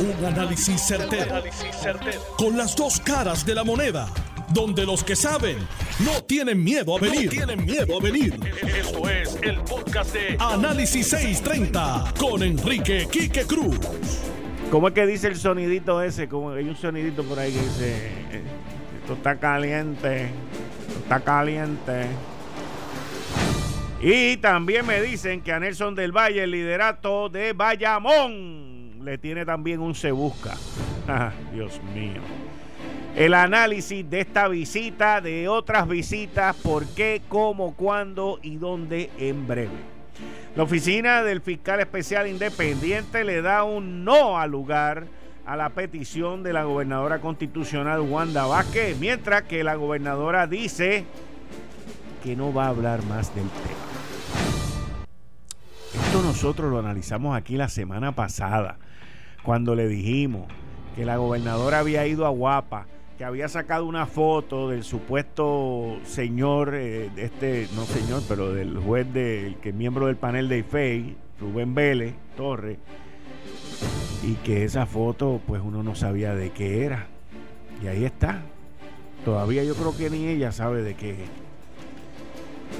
Un análisis certero, Con las dos caras de la moneda. Donde los que saben no tienen miedo a venir. tienen miedo a venir. Esto es el podcast de Análisis 630 con Enrique Quique Cruz. ¿Cómo es que dice el sonidito ese? Como hay un sonidito por ahí que dice: eh, Esto está caliente. Esto está caliente. Y también me dicen que a Nelson del Valle, el liderato de Bayamón, le tiene también un se busca. Ah, Dios mío. El análisis de esta visita, de otras visitas, por qué, cómo, cuándo y dónde en breve. La oficina del fiscal especial independiente le da un no al lugar a la petición de la gobernadora constitucional Wanda Vázquez, mientras que la gobernadora dice que no va a hablar más del tema. Esto nosotros lo analizamos aquí la semana pasada, cuando le dijimos que la gobernadora había ido a Guapa, que había sacado una foto del supuesto señor, eh, este, no señor, pero del juez, del que es miembro del panel de IFEI, Rubén Vélez Torres, y que esa foto, pues uno no sabía de qué era. Y ahí está. Todavía yo creo que ni ella sabe de qué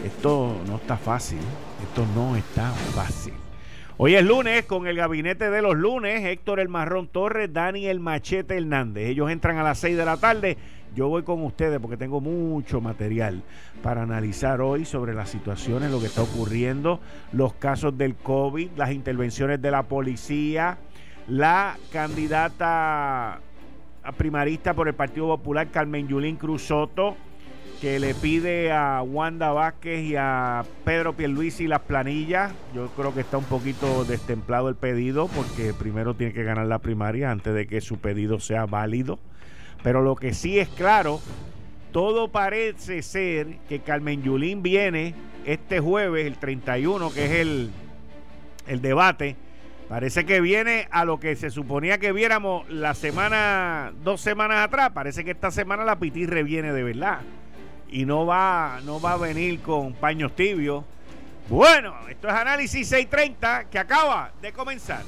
esto no está fácil. Esto no está fácil. Hoy es lunes con el gabinete de los lunes. Héctor El Marrón Torres, Dani El Machete Hernández. Ellos entran a las 6 de la tarde. Yo voy con ustedes porque tengo mucho material para analizar hoy sobre las situaciones, lo que está ocurriendo, los casos del COVID, las intervenciones de la policía, la candidata a primarista por el Partido Popular, Carmen Yulín Cruz Soto que le pide a Wanda Vázquez y a Pedro Pierluisi las planillas. Yo creo que está un poquito destemplado el pedido porque primero tiene que ganar la primaria antes de que su pedido sea válido. Pero lo que sí es claro, todo parece ser que Carmen Yulín viene este jueves, el 31, que es el, el debate. Parece que viene a lo que se suponía que viéramos la semana, dos semanas atrás. Parece que esta semana la pitirre viene de verdad y no va, no va a venir con paños tibios. Bueno, esto es Análisis 630 que acaba de comenzar.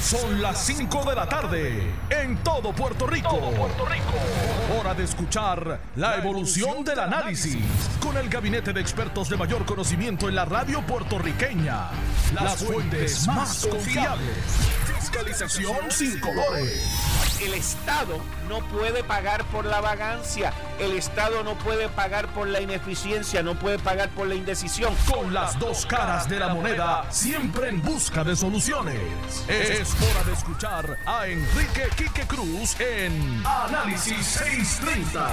Son las 5 de la tarde en todo Puerto Rico. Puerto Rico. Hora de escuchar la evolución del análisis con el gabinete de expertos de mayor conocimiento en la radio puertorriqueña. Las fuentes más confiables. Fiscalización sin colores el Estado no puede pagar por la vagancia, el Estado no puede pagar por la ineficiencia, no puede pagar por la indecisión. Con las dos caras de la moneda, siempre en busca de soluciones. Es hora de escuchar a Enrique Quique Cruz en Análisis 630.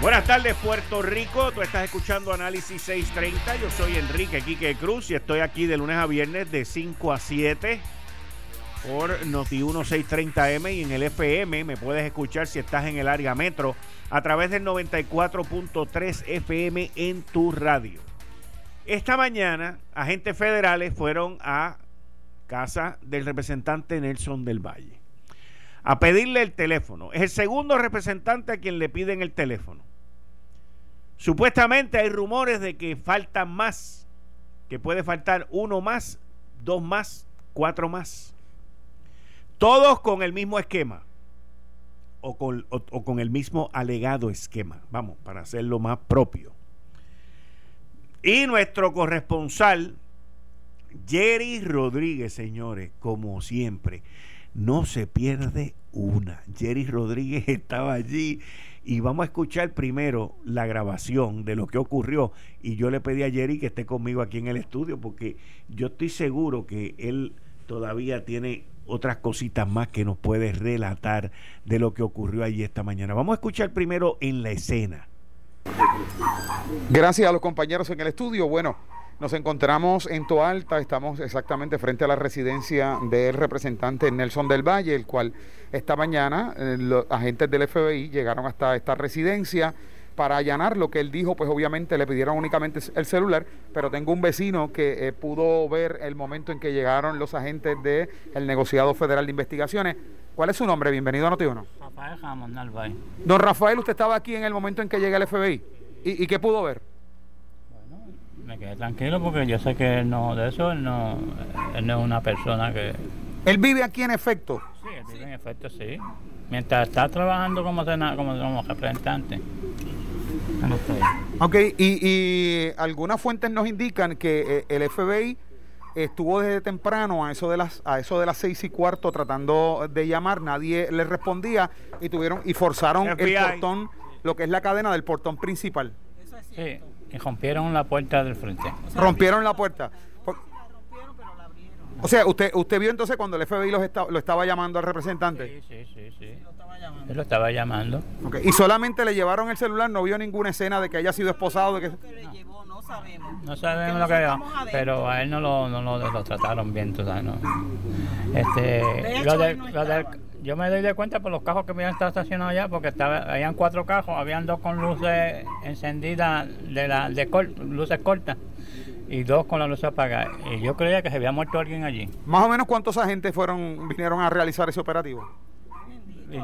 Buenas tardes Puerto Rico, tú estás escuchando Análisis 630, yo soy Enrique Quique Cruz y estoy aquí de lunes a viernes de 5 a 7 por Noti 1630M y en el FM me puedes escuchar si estás en el área metro a través del 94.3 FM en tu radio. Esta mañana, agentes federales fueron a casa del representante Nelson del Valle a pedirle el teléfono. Es el segundo representante a quien le piden el teléfono. Supuestamente hay rumores de que faltan más, que puede faltar uno más, dos más, cuatro más. Todos con el mismo esquema. O con, el mismo alegado esquema. Vamos, para hacerlo más propio. Y nuestro corresponsal, Jerry Rodríguez, señores, como siempre, no se pierde una. Jerry Rodríguez estaba allí y vamos a escuchar primero la grabación de lo que ocurrió. Y yo le pedí a Jerry que esté conmigo aquí en el estudio porque yo estoy seguro que él todavía tiene otras cositas más que nos puede relatar de lo que ocurrió allí esta mañana. Vamos a escuchar primero en la escena. Gracias a los compañeros en el estudio. Bueno, nos encontramos en Toalta, estamos exactamente frente a la residencia del representante Nelson del Valle, el cual esta mañana eh, los agentes del FBI llegaron hasta esta residencia para allanar lo que él dijo, pues obviamente le pidieron únicamente el celular, pero tengo un vecino que eh, pudo ver el momento en que llegaron los agentes del el negociado federal de investigaciones. ¿Cuál es su nombre? Bienvenido a Noti1. Rafael Jamón Narváez. Don Rafael, usted estaba aquí en el momento en que llega el FBI. ¿Y, qué pudo ver? Bueno, me quedé tranquilo porque yo sé que él no, de eso él no, él no es una persona que, ¿Él vive aquí en efecto? Sí, él vive en efecto, sí. Mientras está trabajando como, sena- como, como representante. Ok, y, y algunas fuentes nos indican que eh, el FBI estuvo desde temprano a eso de las a eso de las seis y cuarto tratando de llamar, nadie le respondía y tuvieron y forzaron el portón, lo que es la cadena del portón principal. Sí, y rompieron la puerta del frente. Rompieron la puerta. O sea, usted usted vio entonces cuando el FBI los esta- lo estaba llamando al representante. Sí, sí, sí, sí. Él lo estaba llamando. Y solamente le llevaron el celular, no vio ninguna escena de que haya sido esposado, de que que le llevó, no sabemos. No sabemos lo que estamos pero a él no lo, no lo, lo trataron bien, tú sabes, no. Este, hecho, lo no lo del- yo me doy de cuenta por los cajos que habían estado estacionados allá, porque estaba, habían cuatro cajos, habían dos con luces encendidas, de la, de cor- luces cortas, y dos con la luz apagada. Y yo creía que se había muerto alguien allí. más o menos cuántos agentes fueron vinieron a realizar ese operativo.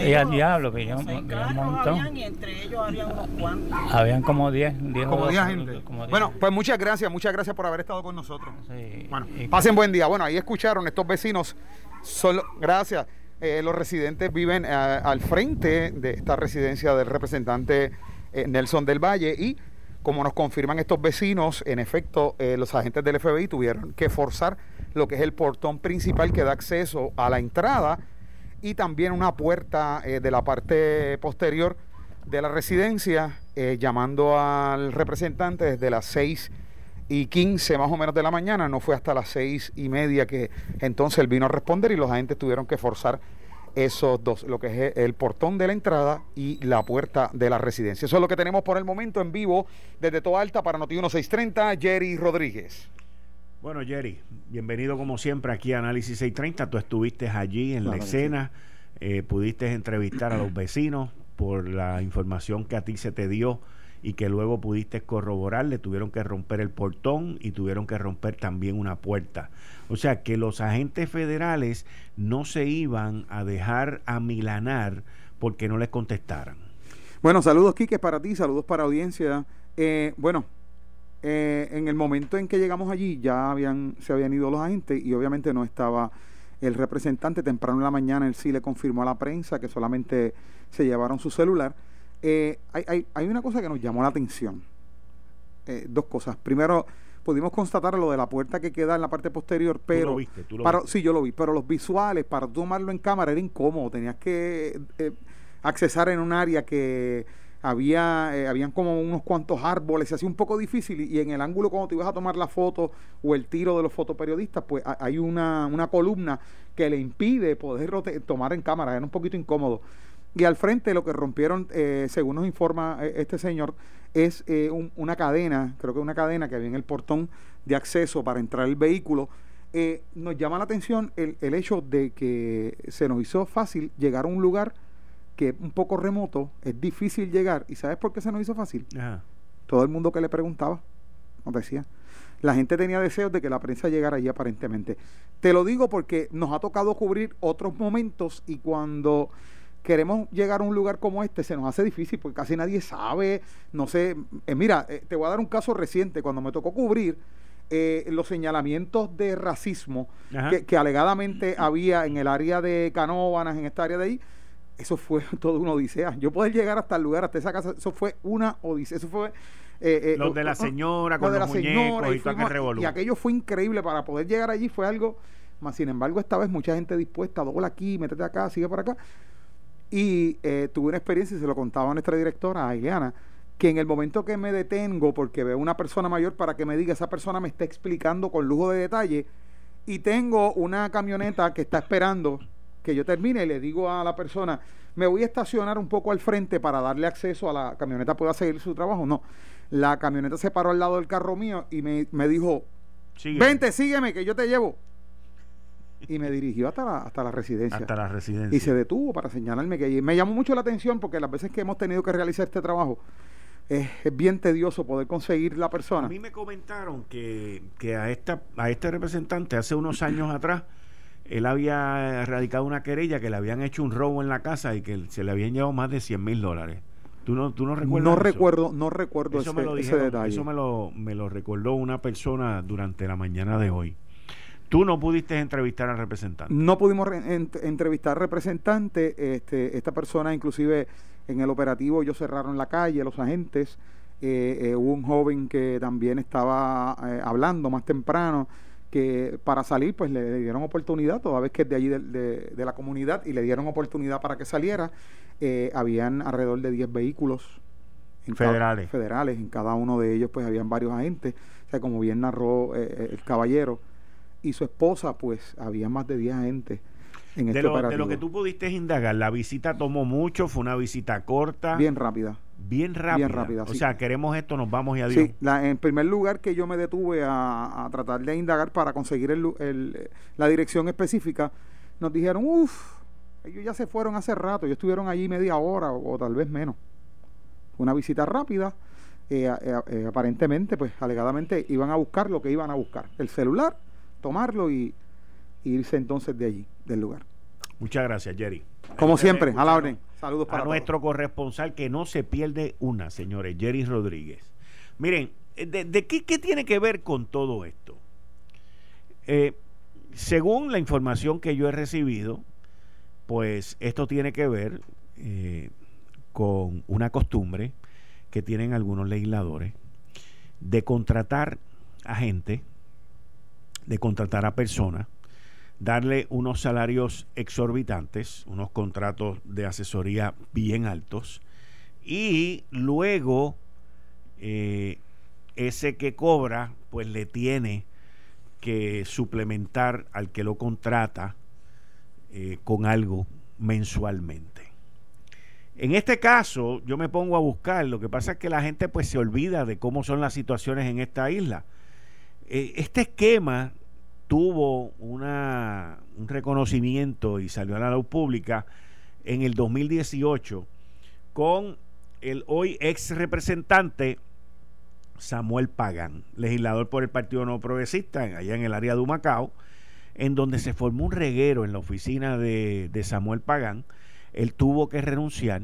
Y, al diablo, que un montón. habían y entre ellos habían unos cuantos. Habían como 10, 10 o Como 10 doce, agentes. como 10. Bueno, pues muchas gracias, muchas gracias por haber estado con nosotros. Sí, Bueno, pasen buen día. Bueno, ahí escucharon estos vecinos. Solo, gracias. Eh, los residentes viven eh, al frente de esta residencia del representante eh, Nelson del Valle y como nos confirman estos vecinos, en efecto, eh, los agentes del FBI tuvieron que forzar lo que es el portón principal que da acceso a la entrada y también una puerta eh, de la parte posterior de la residencia, eh, llamando al representante desde las 6 y 15 más o menos de la mañana, no fue hasta las 6 y media que entonces él vino a responder y los agentes tuvieron que forzar esos dos, lo que es el portón de la entrada y la puerta de la residencia. Eso es lo que tenemos por el momento en vivo desde Toa Alta para Noti 1630, Jerry Rodríguez. Bueno, Jerry, bienvenido como siempre aquí a Análisis 630. Tú estuviste allí en la Claro escena, eh, pudiste entrevistar a los vecinos por la información que a ti se te dio y que luego pudiste corroborar. Le tuvieron que romper el portón y tuvieron que romper también una puerta. O sea que los agentes federales no se iban a dejar amilanar porque no les contestaran. Bueno, saludos Quique para ti, saludos para audiencia. Eh, bueno, eh, en el momento en que llegamos allí ya habían, se habían ido los agentes y obviamente no estaba el representante. Temprano en la mañana él sí le confirmó a la prensa que solamente se llevaron su celular. Eh, hay, hay, hay una cosa que nos llamó la atención. Eh, dos cosas. Primero, pudimos constatar lo de la puerta que queda en la parte posterior, pero... lo viste, tú lo para- viste. Sí, yo lo vi, pero los visuales, para tomarlo en cámara era incómodo. Tenías que eh, accesar en un área que había eh, habían como unos cuantos árboles, se hacía un poco difícil y, y en el ángulo cuando te ibas a tomar la foto o el tiro de los fotoperiodistas, pues ha- hay una, una columna que le impide poder tomar en cámara, era un poquito incómodo. Y al frente lo que rompieron, eh, según nos informa eh, este señor, es eh, un- una cadena, creo que una cadena que había en el portón de acceso para entrar el vehículo. Eh, nos llama la atención el, el hecho de que se nos hizo fácil llegar a un lugar que es un poco remoto, es difícil llegar. ¿Y sabes por qué se nos hizo fácil? Ajá. Todo el mundo que le preguntaba nos decía. La gente tenía deseos de que la prensa llegara allí aparentemente. Te lo digo porque nos ha tocado cubrir otros momentos y cuando queremos llegar a un lugar como este se nos hace difícil porque casi nadie sabe, no sé, eh, mira, eh, te voy a dar un caso reciente, cuando me tocó cubrir eh, los señalamientos de racismo que, que alegadamente había en el área de Canóvanas, en esta área de ahí, eso fue todo una odisea. Yo poder llegar hasta el lugar, hasta esa casa, eso fue una odisea. Eso fue. eh, Los de la señora con de los la señora, muñecos y fuimos- y aquello fue increíble para poder llegar allí. Fue algo. Más sin embargo, esta vez mucha gente dispuesta, dobla aquí, métete acá, sigue por acá. Y eh, tuve una experiencia, y se lo contaba a nuestra directora, a Ileana, que en el momento que me detengo, porque veo una persona mayor para que me diga, esa persona me está explicando con lujo de detalle, y tengo una camioneta que está esperando que yo termine y le digo a la persona, me voy a estacionar un poco al frente para darle acceso a la camioneta, pueda seguir su trabajo. No, la camioneta se paró al lado del carro mío y me, me dijo, vente, sígueme, que yo te llevo. Y me dirigió hasta la, hasta la residencia. Hasta la residencia. Y se detuvo para señalarme que allí. Me llamó mucho la atención porque las veces que hemos tenido que realizar este trabajo es, es bien tedioso poder conseguir la A persona. mí me comentaron que, que a, esta, a este representante hace unos años atrás, él había radicado una querella que le habían hecho un robo en la casa y que se le habían llevado más de 100 mil dólares. ¿Tú no, tú no recuerdas No eso? recuerdo, no recuerdo Eso ese, me lo ese dijeron, detalle. eso me lo, me lo recordó una persona durante la mañana de hoy. Tú no pudiste entrevistar al representante. No pudimos re- ent- entrevistar representantes. Este, esta persona, inclusive en el operativo, ellos cerraron la calle, los agentes. Eh, eh, hubo un joven que también estaba eh, hablando más temprano que para salir pues le, le dieron oportunidad toda vez que es de allí de, de- de la comunidad y le dieron oportunidad para que saliera Eh, habían alrededor de 10 vehículos en Federales. federales en cada uno de ellos pues habían varios agentes o sea como bien narró el caballero y su esposa pues había más de 10 agentes en De este lo, de lo que tú pudiste indagar, la visita tomó mucho, fue una visita corta, bien rápida bien rápida. rápida, o sí. sea, queremos esto, nos vamos y adiós. Sí, la- en primer lugar que yo me detuve a, a tratar de indagar para conseguir el la dirección específica, nos dijeron, uff, ellos ya se fueron hace rato, ellos estuvieron allí media hora o, o tal vez menos. Fue una visita rápida, eh, eh, eh, aparentemente, pues alegadamente iban a buscar lo que iban a buscar, el celular, tomarlo y, y irse entonces de allí, del lugar. Muchas gracias, Jerry. Como siempre, a la orden. Saludos para a todos. nuestro corresponsal que no se pierde una, señores, Jerry Rodríguez. Miren, eh, ¿de, de qué, qué tiene que ver con todo esto? Eh, según la información que yo he recibido, pues esto tiene que ver eh, con una costumbre que tienen algunos legisladores de contratar a gente, de contratar a personas, darle unos salarios exorbitantes, unos contratos de asesoría bien altos, y luego eh, ese que cobra, pues le tiene que suplementar al que lo contrata eh, con algo mensualmente. En este caso, yo me pongo a buscar, lo que pasa es que la gente pues se olvida de cómo son las situaciones en esta isla. Eh, este esquema tuvo una, un reconocimiento y salió a la luz pública en el 2018 con el hoy ex representante Samuel Pagán, legislador por el Partido No Progresista, allá en el área de Humacao, en donde se formó un reguero en la oficina de, de Samuel Pagán. Él tuvo que renunciar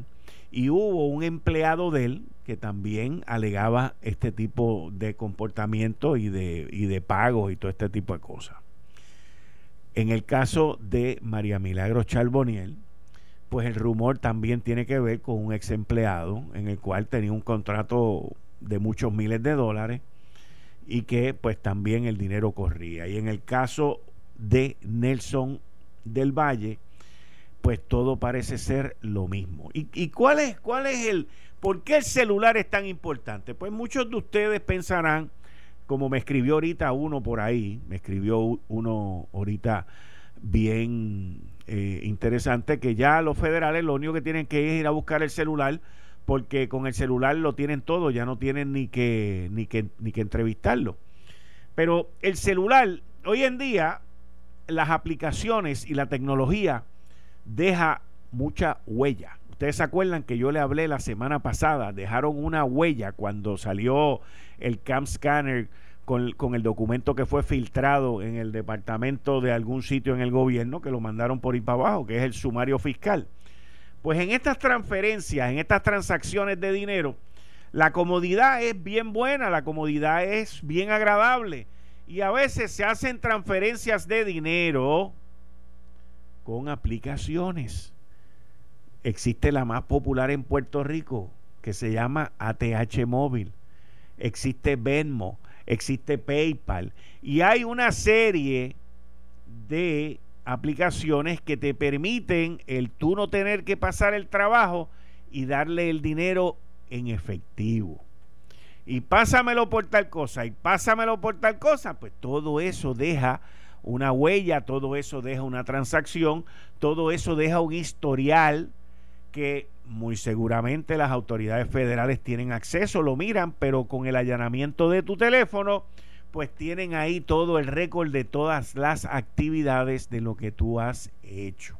y hubo un empleado de él que también alegaba este tipo de comportamiento y de, y de pagos y todo este tipo de cosas. En el caso de María Milagro Charboniel, pues el rumor también tiene que ver con un ex empleado en el cual tenía un contrato de muchos miles de dólares y que pues también el dinero corría. Y en el caso de Nelson del Valle, pues todo parece ser lo mismo. ¿Y, y cuál es cuál es el por qué el celular es tan importante? Pues muchos de ustedes pensarán, como me escribió ahorita uno por ahí, me escribió uno ahorita bien eh, interesante, que ya los federales lo único que tienen que es ir a buscar el celular, porque con el celular lo tienen todo, ya no tienen ni que, ni que, ni que entrevistarlo. Pero el celular, hoy en día, las aplicaciones y la tecnología deja mucha huella. Ustedes se acuerdan que yo le hablé la semana pasada, dejaron una huella cuando salió el Cam Scanner con, con el documento que fue filtrado en el departamento de algún sitio en el gobierno, que lo mandaron por ir para abajo, que es el sumario fiscal. Pues en estas transferencias, en estas transacciones de dinero, la comodidad es bien buena, la comodidad es bien agradable. Y a veces se hacen transferencias de dinero con aplicaciones. Existe la más popular en Puerto Rico, que se llama ATH Móvil. Existe Venmo, existe PayPal. Y hay una serie de aplicaciones que te permiten el tú no tener que pasar el trabajo y darle el dinero en efectivo. Y pásamelo por tal cosa, y pásamelo por tal cosa, pues todo eso deja una huella, todo eso deja una transacción, todo eso deja un historial que muy seguramente las autoridades federales tienen acceso, lo miran, pero con el allanamiento de tu teléfono, pues tienen ahí todo el récord de todas las actividades de lo que tú has hecho.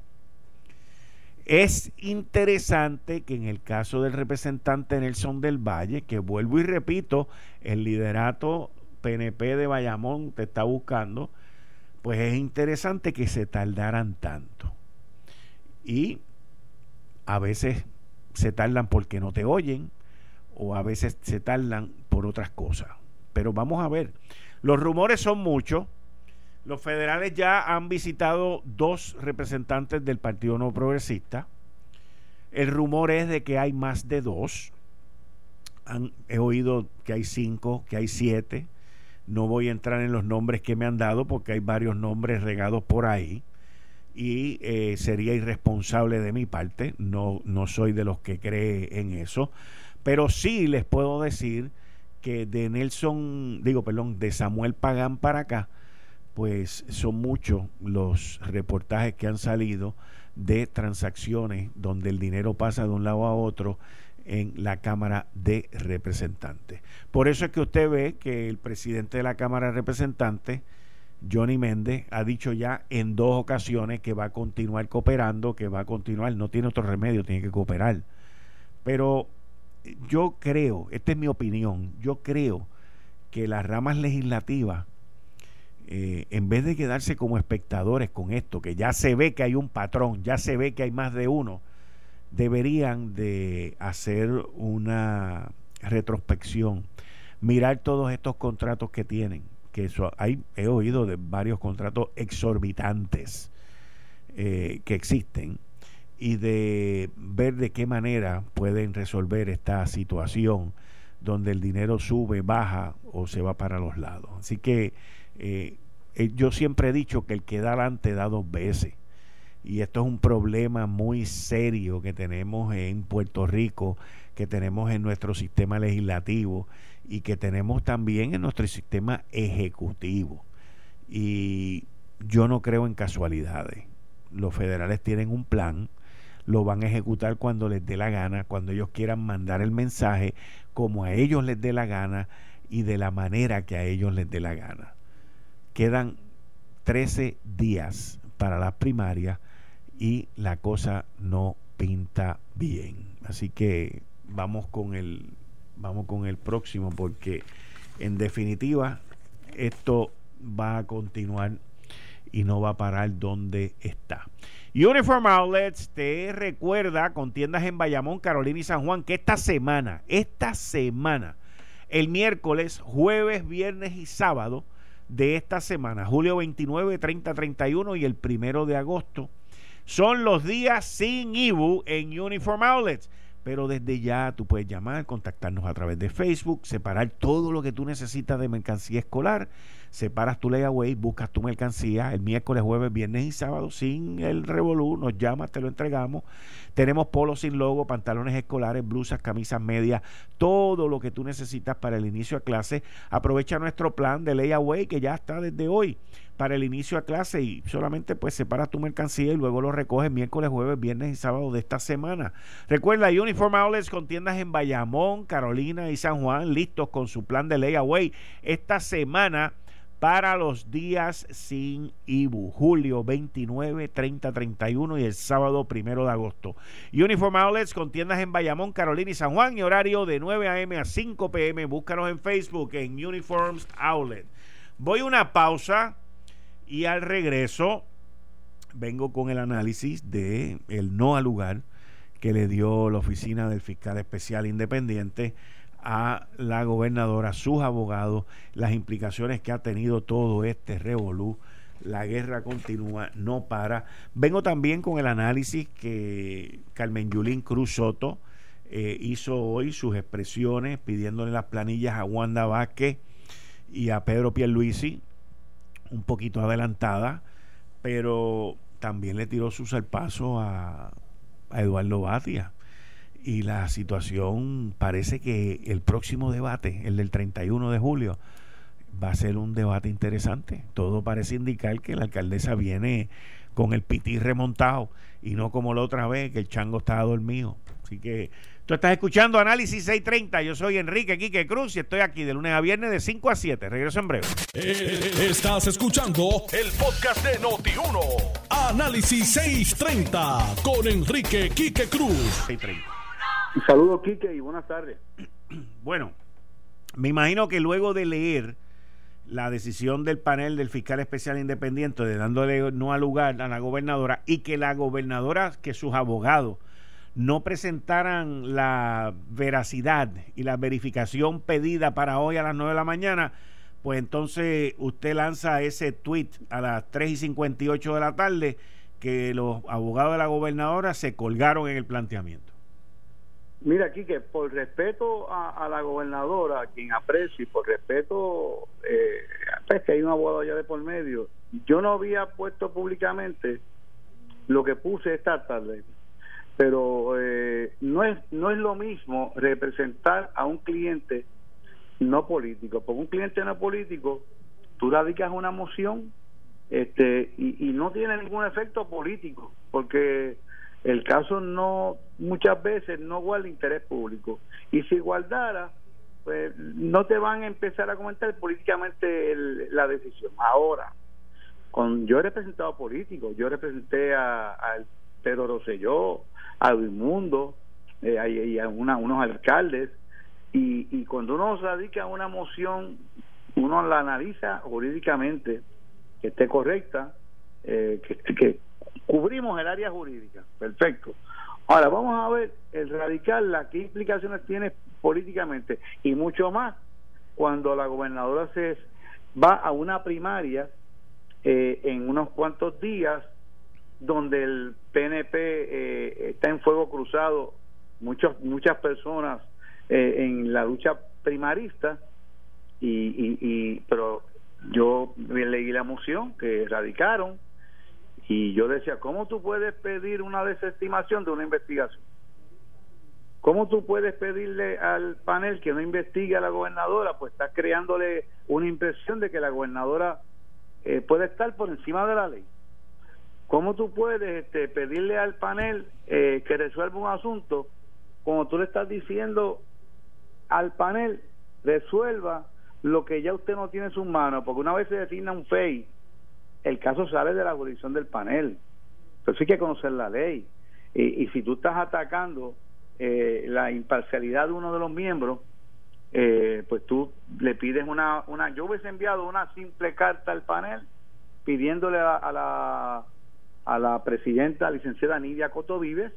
Es interesante que en el caso del representante Nelson del Valle, que vuelvo y repito, el liderato PNP de Bayamón te está buscando, pues es interesante que se tardaran tanto. Y a veces se tardan porque no te oyen o a veces se tardan por otras cosas. Pero vamos a ver, los rumores son muchos, Los federales ya han visitado dos representantes del Partido No Progresista. El rumor es de que hay más de dos. He oído que hay cinco, que hay siete. No voy a entrar en los nombres que me han dado porque hay varios nombres regados por ahí. Y eh, sería irresponsable de mi parte. No, no soy de los que cree en eso. Pero sí les puedo decir que de Nelson, digo, perdón, de Samuel Pagán para acá, pues son muchos los reportajes que han salido de transacciones donde el dinero pasa de un lado a otro en la Cámara de Representantes. Por eso es que usted ve que el presidente de la Cámara de Representantes, Johnny Méndez, ha dicho ya en dos ocasiones que va a continuar cooperando, que va a continuar, no tiene otro remedio, tiene que cooperar. Pero yo creo, esta es mi opinión, yo creo que las ramas legislativas, eh, en vez de quedarse como espectadores con esto, que ya se ve que hay un patrón, ya se ve que hay más de uno, deberían de hacer una retrospección, mirar todos estos contratos que tienen, que eso, hay, he oído de varios contratos exorbitantes eh, que existen y de ver de qué manera pueden resolver esta situación donde el dinero sube, baja o se va para los lados. Así que eh, eh, yo siempre he dicho que el que da adelante da dos veces. Y esto es un problema muy serio que tenemos en Puerto Rico, que tenemos en nuestro sistema legislativo y que tenemos también en nuestro sistema ejecutivo. Y yo no creo en casualidades. Los federales tienen un plan, lo van a ejecutar cuando les dé la gana, cuando ellos quieran mandar el mensaje, como a ellos les dé la gana y de la manera que a ellos les dé la gana. Quedan 13 días para las primarias y la cosa no pinta bien. Así que vamos con el vamos con el próximo porque en definitiva esto va a continuar y no va a parar donde está. Uniform Outlets te recuerda con tiendas en Bayamón, Carolina y San Juan que esta semana, esta semana, el miércoles, jueves, viernes y sábado de esta semana, julio 29, 30, 31 y el primero de agosto, son los días sin IBU en Uniform Outlets. Pero desde ya tú puedes llamar, contactarnos a través de Facebook, separar todo lo que tú necesitas de mercancía escolar, separas tu layaway, buscas tu mercancía el miércoles, jueves, viernes y sábado sin el revolú, nos llamas, te lo entregamos. Tenemos polos sin logo, pantalones escolares, blusas, camisas medias, todo lo que tú necesitas para el inicio de clase. Aprovecha nuestro plan de layaway que ya está desde hoy para el inicio a clase y solamente pues separas tu mercancía y luego lo recoges miércoles, jueves, viernes y sábado de esta semana. Recuerda, Uniform Outlets con tiendas en Bayamón, Carolina y San Juan, listos con su plan de layaway esta semana para los días sin IBU, julio 29, 30, 31 y el sábado primero de agosto. Uniform Outlets con tiendas en Bayamón, Carolina y San Juan y horario de 9 a.m. a 5 p.m. Búscanos en Facebook en Uniforms Outlet. Voy a una pausa y al regreso vengo con el análisis de el no al lugar que le dio la oficina del fiscal especial independiente a la gobernadora, sus abogados, las implicaciones que ha tenido todo este revolú. La guerra continúa, no para. Vengo también con el análisis que Carmen Yulín Cruz Soto eh, hizo hoy, sus expresiones, pidiéndole las planillas a Wanda Vázquez y a Pedro Pierluisi, un poquito adelantada, pero también le tiró su zarpazo a, a Eduardo Batia y la situación parece que el próximo debate, el del 31 de julio, va a ser un debate interesante. Todo parece indicar que la alcaldesa viene con el pití remontado y no como la otra vez que el chango estaba dormido. Así que tú estás escuchando Análisis 630. Yo soy Enrique Quique Cruz y estoy aquí de lunes a viernes de 5 a 7. Regreso en breve. Eh, Estás escuchando el podcast de Noti1. Análisis 630 con Enrique Quique Cruz. 630. Saludos, Quique, y buenas tardes. Bueno, me imagino que luego de leer la decisión del panel del fiscal especial independiente de dándole no al lugar a la gobernadora y que la gobernadora, que sus abogados no presentaran la veracidad y la verificación pedida para hoy a las 9 de la mañana, pues entonces usted lanza ese tweet a las 3 y 58 de la tarde que los abogados de la gobernadora se colgaron en el planteamiento. Mira, Quique, por respeto a, la gobernadora, quien aprecio, y por respeto, eh, pues que hay un abogado allá de por medio, yo no había puesto públicamente lo que puse esta tarde, pero eh, no es no es lo mismo representar a un cliente no político, porque un cliente no político, tú radicas una moción este y, y no tiene ningún efecto político, porque el caso no muchas veces no guarda interés público. Y si guardara pues no te van a empezar a comentar políticamente la decisión. Ahora con yo he representado políticos yo representé a, Pedro Rosselló a Luis Mundo eh, y a unos alcaldes y, cuando uno radica una moción uno la analiza jurídicamente que esté correcta eh, que, cubrimos el área jurídica, perfecto. Ahora vamos a ver el radical, qué implicaciones tiene políticamente y mucho más cuando la gobernadora se va a una primaria eh, en unos cuantos días donde el PNP eh, está en fuego cruzado, muchos, muchas personas eh, en la lucha primarista y, y, y pero yo leí la moción que radicaron y yo decía, ¿cómo tú puedes pedir una desestimación de una investigación? ¿Cómo tú puedes pedirle al panel que no investigue a la gobernadora? Pues estás creándole una impresión de que la gobernadora eh, puede estar por encima de la ley. ¿Cómo tú puedes este, pedirle al panel eh, que resuelva un asunto como tú le estás diciendo al panel resuelva lo que ya usted no tiene en sus manos? Porque una vez se designa un FEI el caso sale de la jurisdicción del panel. Entonces hay que conocer la ley. Y, si tú estás atacando eh, la imparcialidad de uno de los miembros, eh, pues tú le pides una, una... Yo hubiese enviado una simple carta al panel pidiéndole a, la a la presidenta licenciada Nidia Coto Vives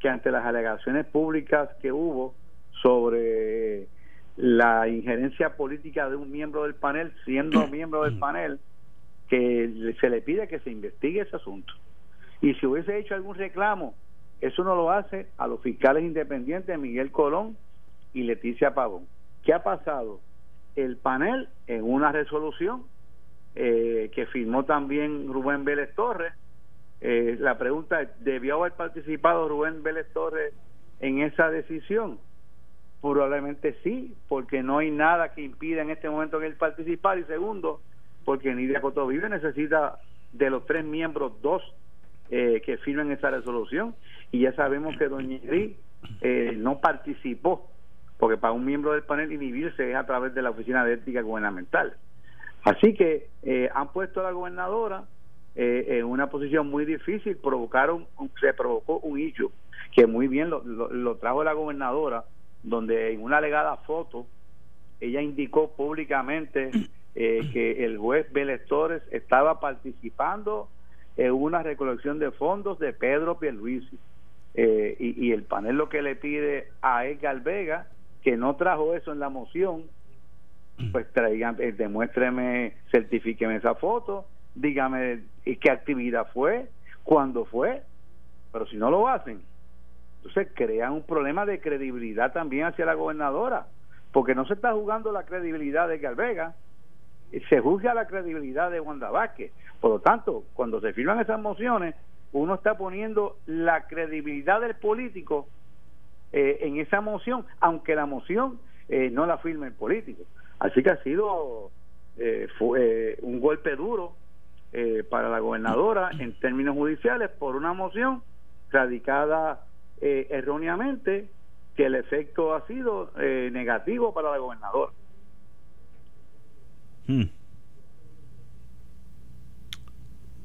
que ante las alegaciones públicas que hubo sobre la injerencia política de un miembro del panel, siendo miembro del panel, que se le pide que se investigue ese asunto. Y si hubiese hecho algún reclamo, eso no lo hace a los fiscales independientes Miguel Colón y Leticia Pavón. ¿Qué ha pasado? El panel, en una resolución eh, que firmó también Rubén Vélez Torres, eh, la pregunta ¿debió haber participado Rubén Vélez Torres en esa decisión? Probablemente sí, porque no hay nada que impida en este momento que él participar. Y segundo, porque Nidia Cotovive necesita de los tres miembros dos eh, que firmen esa resolución y ya sabemos que doña Ingrid eh, no participó porque para un miembro del panel inhibirse es a través de la oficina de ética gubernamental así que eh, han puesto a la gobernadora en una posición muy difícil provocaron se provocó un hecho que muy bien lo, lo trajo la gobernadora donde en una alegada foto ella indicó públicamente eh, que el juez Vélez Torres estaba participando en una recolección de fondos de Pedro Pierluisi. Eh, y, el panel lo que le pide a Edgar Vega, que no trajo eso en la moción, pues traigan, eh, demuéstreme, certifíqueme esa foto, dígame qué actividad fue, cuándo fue, pero si no lo hacen, entonces crean un problema de credibilidad también hacia la gobernadora, porque no se está jugando la credibilidad de Edgar Vega, se juzga la credibilidad de Wanda Vázquez. Por lo tanto, cuando se firman esas mociones, uno está poniendo la credibilidad del político eh, en esa moción, aunque la moción eh, no la firme el político. Así que ha sido eh, fue, un golpe duro para la gobernadora en términos judiciales por una moción radicada erróneamente que el efecto ha sido negativo para la gobernadora. Hmm.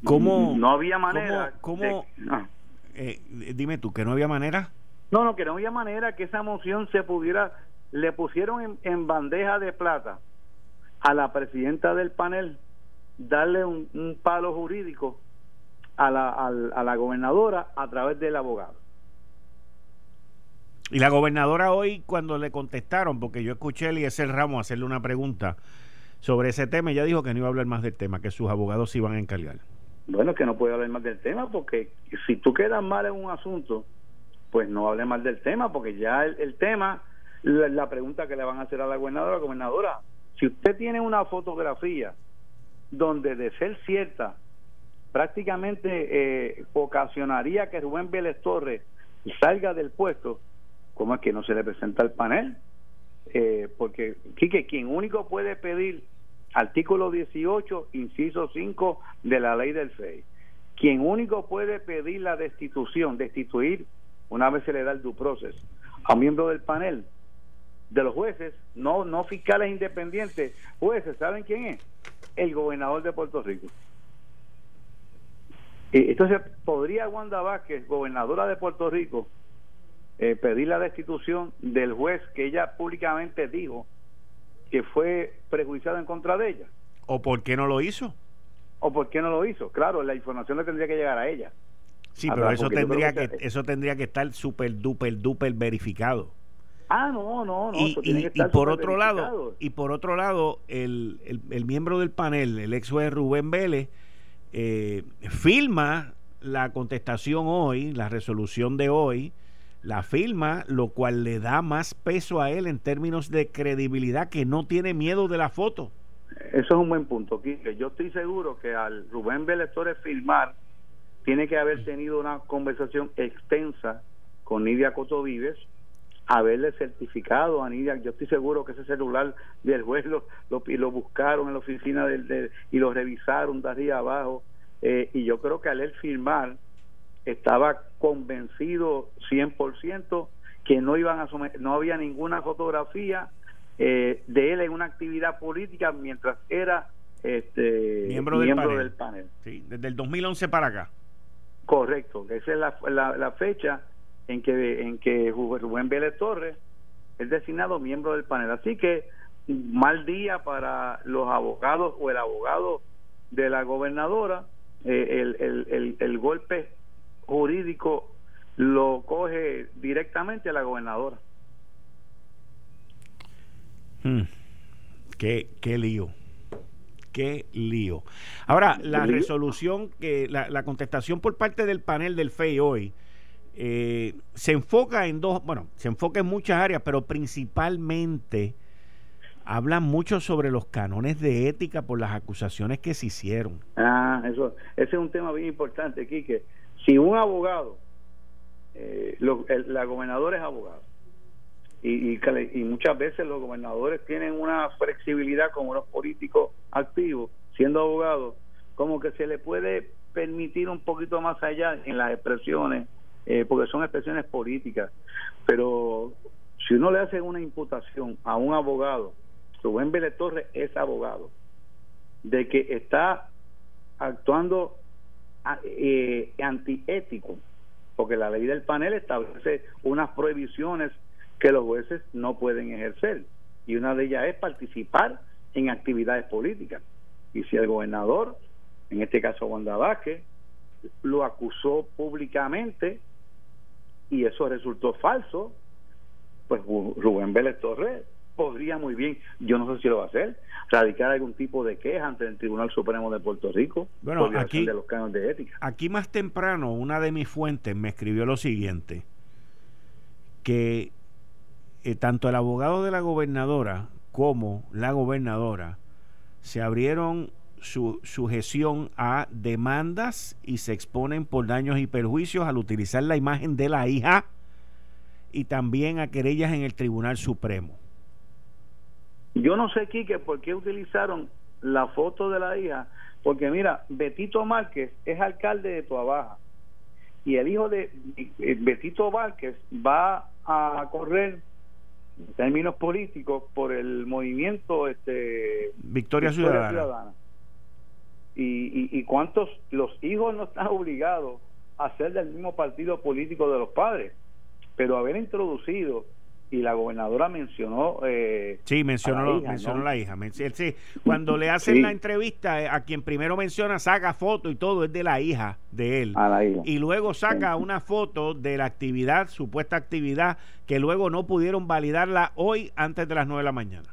¿Cómo? No había manera. ¿Cómo? Eh, dime tú, ¿que no había manera? No, no, que no había manera que esa moción se pudiera. Le pusieron en, bandeja de plata a la presidenta del panel darle un, palo jurídico a la, a la gobernadora a través del abogado. Y la gobernadora hoy, cuando le contestaron, porque yo escuché a Eliezer Ramos hacerle una pregunta sobre ese tema. Ella dijo que no iba a hablar más del tema, que sus abogados se iban a encargar. Bueno, que no puede hablar más del tema porque si tú quedas mal en un asunto, pues no hable más del tema porque ya el, el tema, la, la pregunta que le van a hacer a la gobernadora, gobernadora, si usted tiene una fotografía donde de ser cierta, prácticamente eh, ocasionaría que Rubén Vélez Torres salga del puesto, ¿cómo es que no se le presenta al panel? Eh, porque, Quique, quien único puede pedir artículo 18, inciso 5 de la ley del FEI, quien único puede pedir la destitución, destituir, una vez se le da el due process, a miembro del panel, de los jueces, no, no fiscales independientes, jueces, ¿saben quién es? El gobernador de Puerto Rico. Y entonces, ¿podría Wanda Vázquez, gobernadora de Puerto Rico, eh, pedir la destitución del juez que ella públicamente dijo que fue prejuiciado en contra de ella? ¿O por qué no lo hizo? ¿O por qué no lo hizo? Claro, la información le tendría que llegar a ella. Sí, pero eso tendría que- eso tendría que estar súper duper duper verificado. Ah, no, no, no. y, eso tiene y- que y estar por otro lado y por otro lado el, el- el miembro del panel el ex juez Rubén Vélez eh, firma la contestación hoy la resolución de hoy la firma lo cual le da más peso a él en términos de credibilidad que no tiene miedo de la foto Eso es un buen punto, Quique. Yo estoy seguro que al Rubén Vélez Torres firmar, tiene que haber tenido una conversación extensa con Nidia Coto Vives, haberle certificado a Nidia. Yo estoy seguro que ese celular del juez lo, lo, y lo buscaron en la oficina del, del- y lo revisaron de arriba abajo. Eh, y yo creo que al él firmar, estaba convencido 100% que no iban a someter- no había ninguna fotografía eh, de él en una actividad política mientras era este miembro del panel, del panel. Sí, desde el 2011 para acá Correcto, esa es la, la, la fecha en que en que Rubén Vélez Torres es designado miembro del panel. Así que mal día para los abogados o el abogado de la gobernadora, eh, el, el, el, el golpe jurídico lo coge directamente a la gobernadora. Hmm. Qué, qué lío. Qué lío. Ahora, la resolución, que la, la contestación por parte del panel del FEI hoy eh, se enfoca en dos, bueno, se enfoca en muchas áreas, pero principalmente habla mucho sobre los canones de ética por las acusaciones que se hicieron. Ah, eso, ese es un tema bien importante, Quique. Si un abogado, eh, lo- la gobernadora es abogado, y, y, y muchas veces los gobernadores tienen una flexibilidad como los políticos activos, siendo abogados, como que se le puede permitir un poquito más allá en las expresiones, eh, porque son expresiones políticas. Pero si uno le hace una imputación a un abogado, Rubén Vélez Torres es abogado, de que está actuando eh, antiético, porque la ley del panel establece unas prohibiciones que los jueces no pueden ejercer, y una de ellas es participar en actividades políticas. Y si el gobernador, en este caso Wanda Vázquez, lo acusó públicamente y eso resultó falso, pues Ru- Rubén Vélez Torres podría muy bien, yo no sé si lo va a hacer, radicar algún tipo de queja ante el Tribunal Supremo de Puerto Rico Bueno, por aquí- de los cánones de ética. Aquí más temprano, una de mis fuentes me escribió lo siguiente, que eh, tanto el abogado de la gobernadora como la gobernadora se abrieron su sujeción a demandas y se exponen por daños y perjuicios al utilizar la imagen de la hija y también a querellas en el Tribunal Supremo. Yo no sé, Quique, por qué utilizaron la foto de la hija, porque mira, Betito Márquez es alcalde de Tuabaja y el hijo de eh, Betito Márquez va a correr en términos políticos por el movimiento este Victoria, Victoria Ciudadana. Ciudadana. Y, y, y cuántos los hijos no están obligados a ser del mismo partido político de los padres, pero haber introducido y la gobernadora mencionó eh, Sí, mencionó, a la hija, mencionó ¿no? la hija. Sí. Cuando le hacen Sí. la entrevista, eh, a quien primero menciona, saca foto y todo, es de la hija de él. a la hija. Y luego saca Sí. una foto de la actividad, supuesta actividad, que luego no pudieron validarla hoy antes de las 9 de la mañana.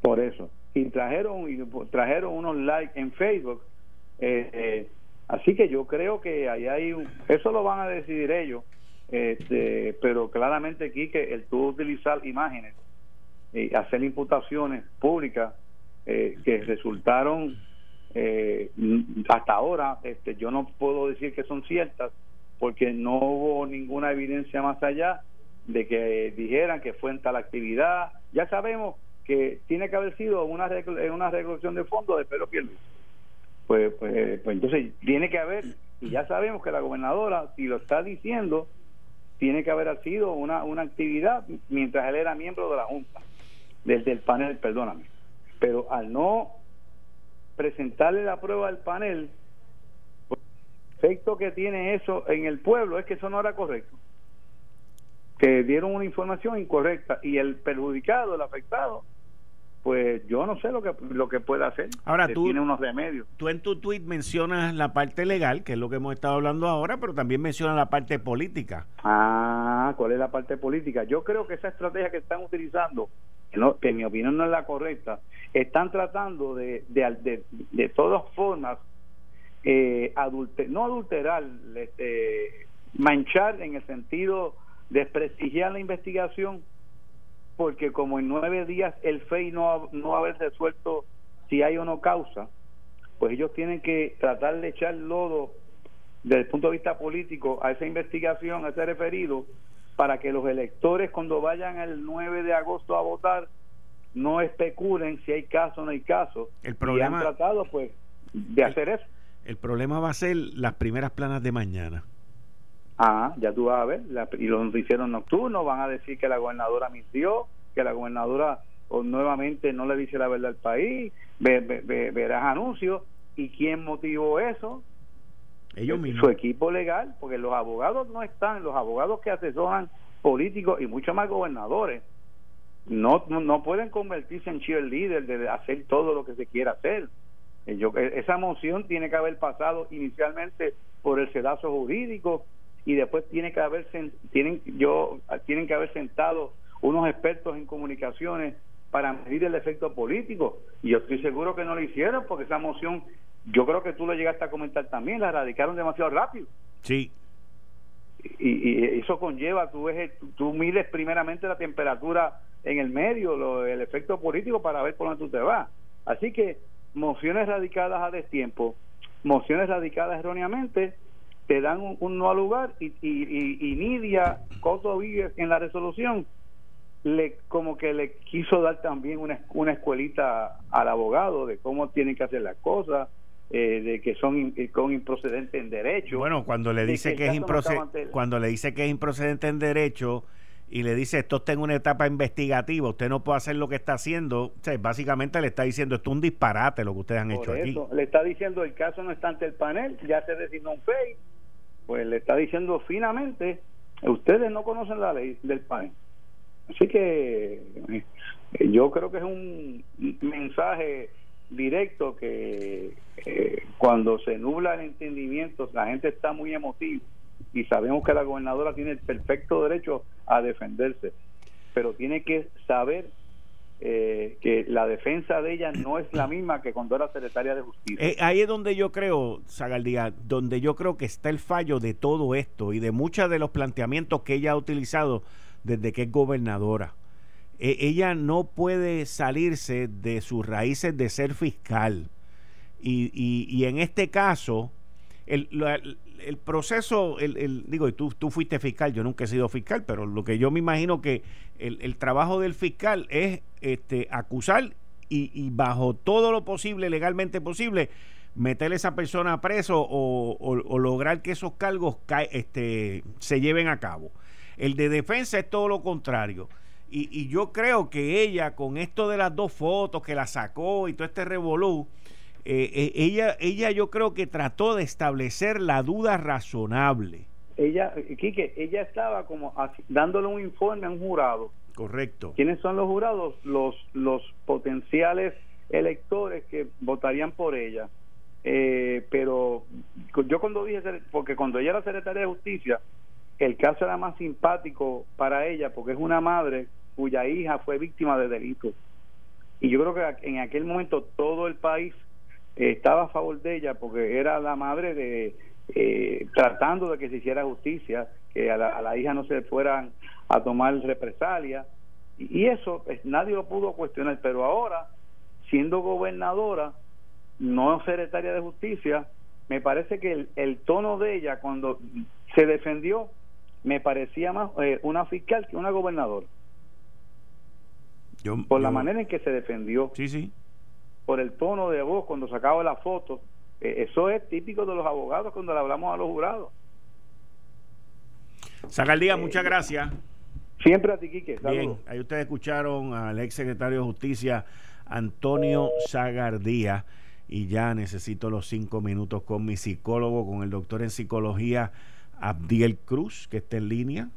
Por eso. y trajeron y trajeron unos likes en Facebook. Eh, eh, así que yo creo que ahí hay un, eso lo van a decidir ellos, este, pero claramente aquí que el tuvo utilizar imágenes y hacer imputaciones públicas eh, que resultaron eh, hasta ahora, este, yo no puedo decir que son ciertas porque no hubo ninguna evidencia más allá de que dijeran que fue en tal actividad. Ya sabemos que tiene que haber sido una una regulación de fondos de Pedro. Pues, pues, pues entonces tiene que haber, y ya sabemos que la gobernadora, si lo está diciendo, tiene que haber sido una, una actividad mientras él era miembro de la Junta, desde el panel, perdóname. Pero al no presentarle la prueba al panel, pues, el efecto que tiene eso en el pueblo es que eso no era correcto. Que dieron una información incorrecta y el perjudicado, el afectado, pues yo no sé lo que lo que puede hacer. Ahora tú tiene unos remedios. Tú en tu tweet mencionas la parte legal, que es lo que hemos estado hablando ahora, pero también mencionas la parte política. Ah, ¿cuál es la parte política? Yo creo que esa estrategia que están utilizando, que, no, que en mi opinión no es la correcta, están tratando de de, de, todas formas eh, no adulterar, este, manchar en el sentido de desprestigiar la investigación porque como en nueve días el FEI no, no va a haber resuelto si hay o no causa, pues ellos tienen que tratar de echar lodo desde el punto de vista político a esa investigación, a ese referido, para que los electores cuando vayan el 9 de agosto a votar no especulen si hay caso o no hay caso. El problema, y han tratado pues de hacer eso. El problema va a ser las primeras planas de mañana. Ah, ya tú vas a ver, y lo hicieron nocturno, van a decir que la gobernadora mintió, que la gobernadora o nuevamente no le dice la verdad al país, verás anuncios, y quién motivó eso, ellos mismos. Su equipo legal, porque los abogados no están, los abogados que asesoran políticos y mucho más gobernadores, no, no, pueden convertirse en cheerleader de hacer todo lo que se quiera hacer. Eh, yo, eh, esa moción tiene que haber pasado inicialmente por el sedazo jurídico y después tiene que haber tienen yo tienen que haber sentado unos expertos en comunicaciones para medir el efecto político. Y yo estoy seguro que no lo hicieron porque esa moción yo creo que tú lo llegaste a comentar también la radicaron demasiado rápido. Sí. Y, eso conlleva tú ves tú mides primeramente la temperatura en el medio lo, el efecto político para ver por dónde tú te vas. Así que mociones radicadas a destiempo mociones radicadas erróneamente te dan un, nuevo lugar y, y, y, Nidia Coto en la resolución le como que le quiso dar también una, una escuelita al abogado de cómo tienen que hacer las cosas eh, de que son con improcedente en derecho bueno cuando le dice que, es improcedente cuando le dice que es improcedente en derecho y le dice esto está en una etapa investigativa, usted no puede hacer lo que está haciendo, básicamente le está diciendo esto es un disparate lo que ustedes han hecho aquí. Le está diciendo el caso no está ante el panel, ya se designó un FEI, pues le está diciendo finamente, ustedes no conocen la ley del país. Así que eh, yo creo que es un mensaje directo que eh, cuando se nubla el entendimiento, la gente está muy emotiva y sabemos que la gobernadora tiene el perfecto derecho a defenderse, pero tiene que saber eh, que la defensa de ella no es la misma que cuando era secretaria de justicia. Eh, ahí es donde yo creo, Zagaldía, donde yo creo que está el fallo de todo esto y de muchos de los planteamientos que ella ha utilizado desde que es gobernadora. E, ella no puede salirse de sus raíces de ser fiscal. Y, y, en este caso, el, el proceso, el, digo, y tú, tú fuiste fiscal, yo nunca he sido fiscal, pero lo que yo me imagino que el, trabajo del fiscal es este, acusar y, bajo todo lo posible, legalmente posible, meter a esa persona a preso o, lograr que esos cargos este, se lleven a cabo. El de defensa es todo lo contrario. Y, y yo creo que ella, con esto de las dos fotos que la sacó y todo este revolú, eh, eh, ella, ella yo creo que trató de establecer la duda razonable. Ella, Quique, ella estaba como dándole un informe a un jurado. Correcto. ¿Quiénes son los jurados? Los, los potenciales electores que votarían por ella. Eh, pero yo cuando dije, porque cuando ella era secretaria de justicia, el caso era más simpático para ella porque es una madre cuya hija fue víctima de delitos y yo creo que en aquel momento todo el país eh, estaba a favor de ella porque era la madre de eh, tratando de que se hiciera justicia, que a la, hija no se fueran a tomar represalias y, eso pues, nadie lo pudo cuestionar, pero ahora siendo gobernadora, no secretaria de justicia, me parece que el, el tono de ella cuando se defendió me parecía más eh, una fiscal que una gobernadora. por la manera en que se defendió. Sí, sí. Por el tono de voz cuando sacaba la foto. Eh, eso es típico de los abogados cuando le hablamos a los jurados. Sacaldía, muchas gracias. Siempre a ti, Quique. Bien, ahí ustedes escucharon al ex secretario de Justicia, Antonio Zagardía. Y ya necesito los cinco minutos con mi psicólogo, con el doctor en psicología Abdiel Cruz, que está en línea.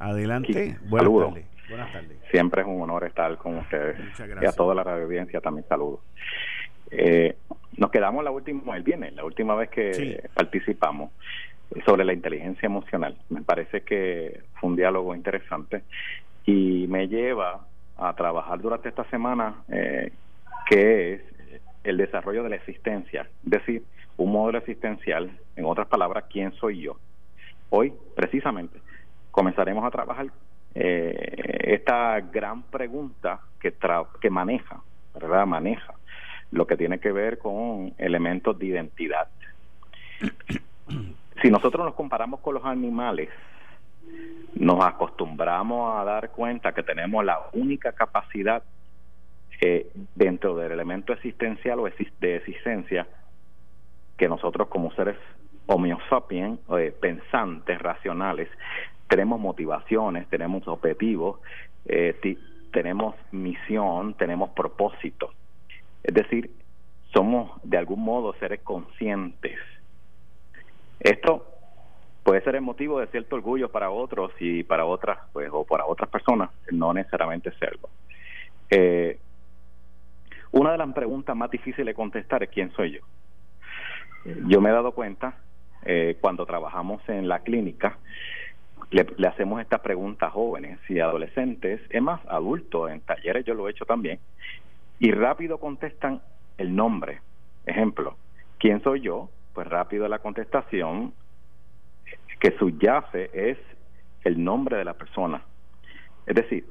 Adelante. Buenas tardes. Buenas tardes. Siempre es un honor estar con ustedes. Muchas gracias. Y a toda la audiencia también saludo. Eh, nos quedamos la última, el viernes, la última vez que participamos sobre la inteligencia emocional. Me parece que fue un diálogo interesante y me lleva a trabajar durante esta semana eh, que es el desarrollo de la existencia, es decir, un modelo existencial, en otras palabras, ¿quién soy yo? Hoy, precisamente, comenzaremos a trabajar eh, esta gran pregunta que, que maneja, ¿verdad? Maneja lo que tiene que ver con elementos de identidad. Si nosotros nos comparamos con los animales, nos acostumbramos a dar cuenta que tenemos la única capacidad eh, dentro del elemento existencial o de existencia que nosotros como seres homo sapiens, eh, pensantes, racionales, tenemos motivaciones, tenemos objetivos, eh, tenemos misión, tenemos propósito. Es decir, somos de algún modo seres conscientes. Esto puede ser el motivo de cierto orgullo para otros y para otras, pues, o para otras personas, no necesariamente serlo. Eh, una de las preguntas más difíciles de contestar es quién soy yo. Yo me he dado cuenta eh, cuando trabajamos en la clínica, le, le, hacemos estas preguntas a jóvenes y adolescentes, es más, adultos, en talleres yo lo he hecho también, y rápido contestan el nombre. Ejemplo, ¿quién soy yo? Pues rápido la contestación que subyace es el nombre de la persona. Es decir,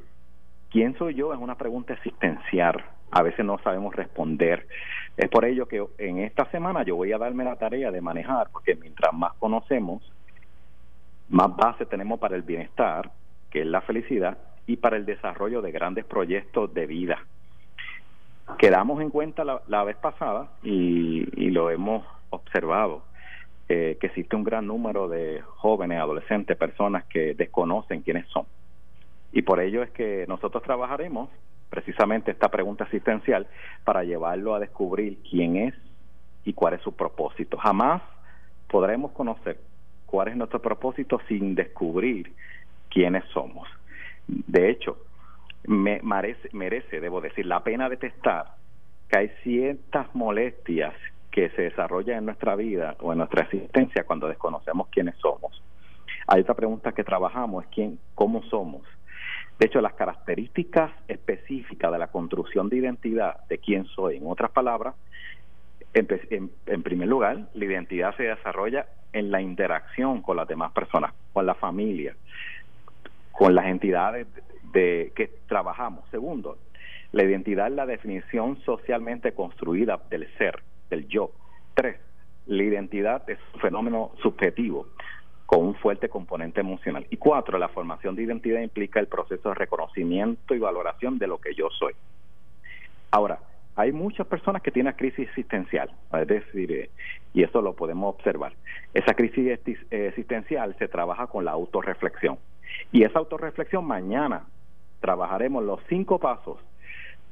¿quién soy yo? Es una pregunta existencial. A veces no sabemos responder. Es por ello que en esta semana yo voy a darme la tarea de manejar, porque mientras más conocemos, más base tenemos para el bienestar, que es la felicidad, y para el desarrollo de grandes proyectos de vida. Quedamos en cuenta la, vez pasada y, lo hemos observado, eh, que existe un gran número de jóvenes, adolescentes, personas que desconocen quiénes son. Y por ello es que nosotros trabajaremos precisamente esta pregunta existencial para llevarlo a descubrir quién es y cuál es su propósito. Jamás podremos conocer cuál es nuestro propósito sin descubrir quiénes somos. De hecho, me merece, debo decir, la pena detestar que hay ciertas molestias que se desarrollan en nuestra vida o en nuestra existencia cuando desconocemos quiénes somos. Hay otra pregunta que trabajamos, es quién, cómo somos. De hecho, las características específicas de la construcción de identidad de quién soy, en otras palabras, en, primer lugar, la identidad se desarrolla en la interacción con las demás personas, con la familia, con las entidades de que trabajamos. Segundo, la identidad es la definición socialmente construida del ser, del yo. Tres, la identidad es un fenómeno subjetivo con un fuerte componente emocional. Y cuatro, la formación de identidad implica el proceso de reconocimiento y valoración de lo que yo soy. Ahora, hay muchas personas que tienen crisis existencial, es decir, eh, y eso lo podemos observar. Esa crisis existencial se trabaja con la autorreflexión. Y esa autorreflexión mañana trabajaremos los cinco pasos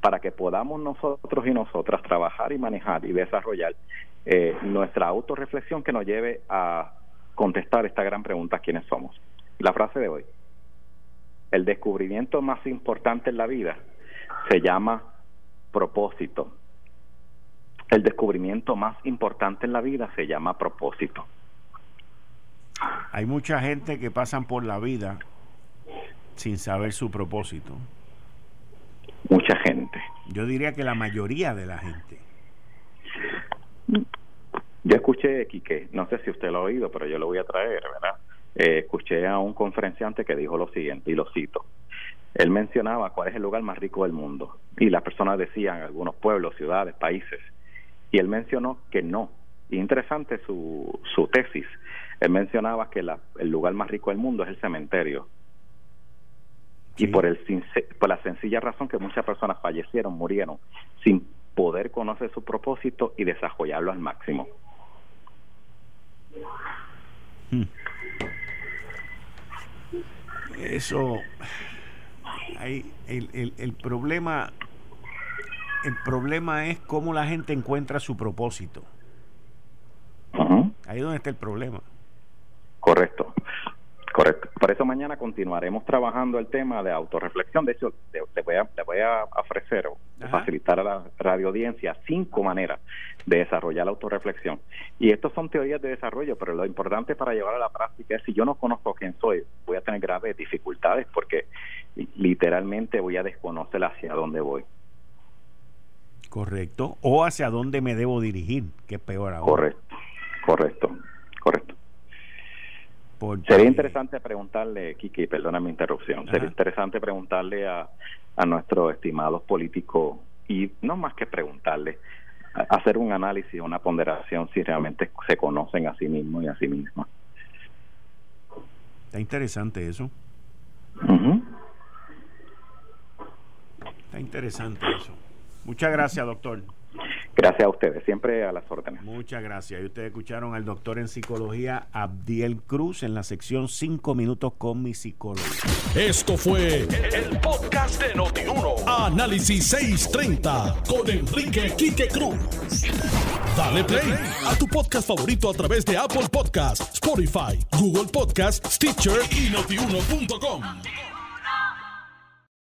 para que podamos nosotros y nosotras trabajar y manejar y desarrollar eh, nuestra autorreflexión que nos lleve a contestar esta gran pregunta, ¿quiénes somos? La frase de hoy, el descubrimiento más importante en la vida se llama propósito. El descubrimiento más importante en la vida se llama propósito. Hay mucha gente que pasan por la vida sin saber su propósito. mucha gente. Yo diría que la mayoría de la gente. Yo escuché, Quique, no sé si usted lo ha oído, pero yo lo voy a traer, ¿verdad? Eh, escuché a un conferenciante que dijo lo siguiente, y lo cito. Él mencionaba cuál es el lugar más rico del mundo, y las personas decían algunos pueblos, ciudades, países, y él mencionó que no. interesante su, su tesis. Él mencionaba que la, el lugar más rico del mundo es el cementerio. Y por, el, por la sencilla razón que muchas personas fallecieron, murieron, sin poder conocer su propósito y desarrollarlo al máximo. Hmm. Eso, hay, el, el, el problema, el problema es cómo la gente encuentra su propósito. Ahí es donde está el problema. Correcto. Correcto. Por eso mañana continuaremos trabajando el tema de autorreflexión. De hecho, te, voy, a, te voy a ofrecer o facilitar a la radio audiencia cinco maneras de desarrollar la autorreflexión. Y estos son teorías de desarrollo, pero lo importante para llevar a la práctica es si yo no conozco quién soy, voy a tener graves dificultades porque literalmente voy a desconocer hacia dónde voy. Correcto. O hacia dónde me debo dirigir, que es peor ahora. Correcto, correcto, correcto. Sería interesante preguntarle, Kiki, perdona mi interrupción, sería interesante preguntarle a, a nuestros estimados políticos y no más que preguntarle, hacer un análisis, una ponderación si realmente se conocen a sí mismos y a sí mismas. Está interesante eso. Está interesante eso. Muchas gracias, doctor. Gracias a ustedes, siempre a las órdenes. Muchas gracias. Y ustedes escucharon al doctor en psicología Abdiel Cruz en la sección 5 minutos con mi psicólogo. Esto fue el, podcast de Notiuno. Análisis 630 con Enrique Quique Cruz. Dale play a tu podcast favorito a través de Apple Podcasts, Spotify, Google Podcasts, Stitcher y notiuno.com.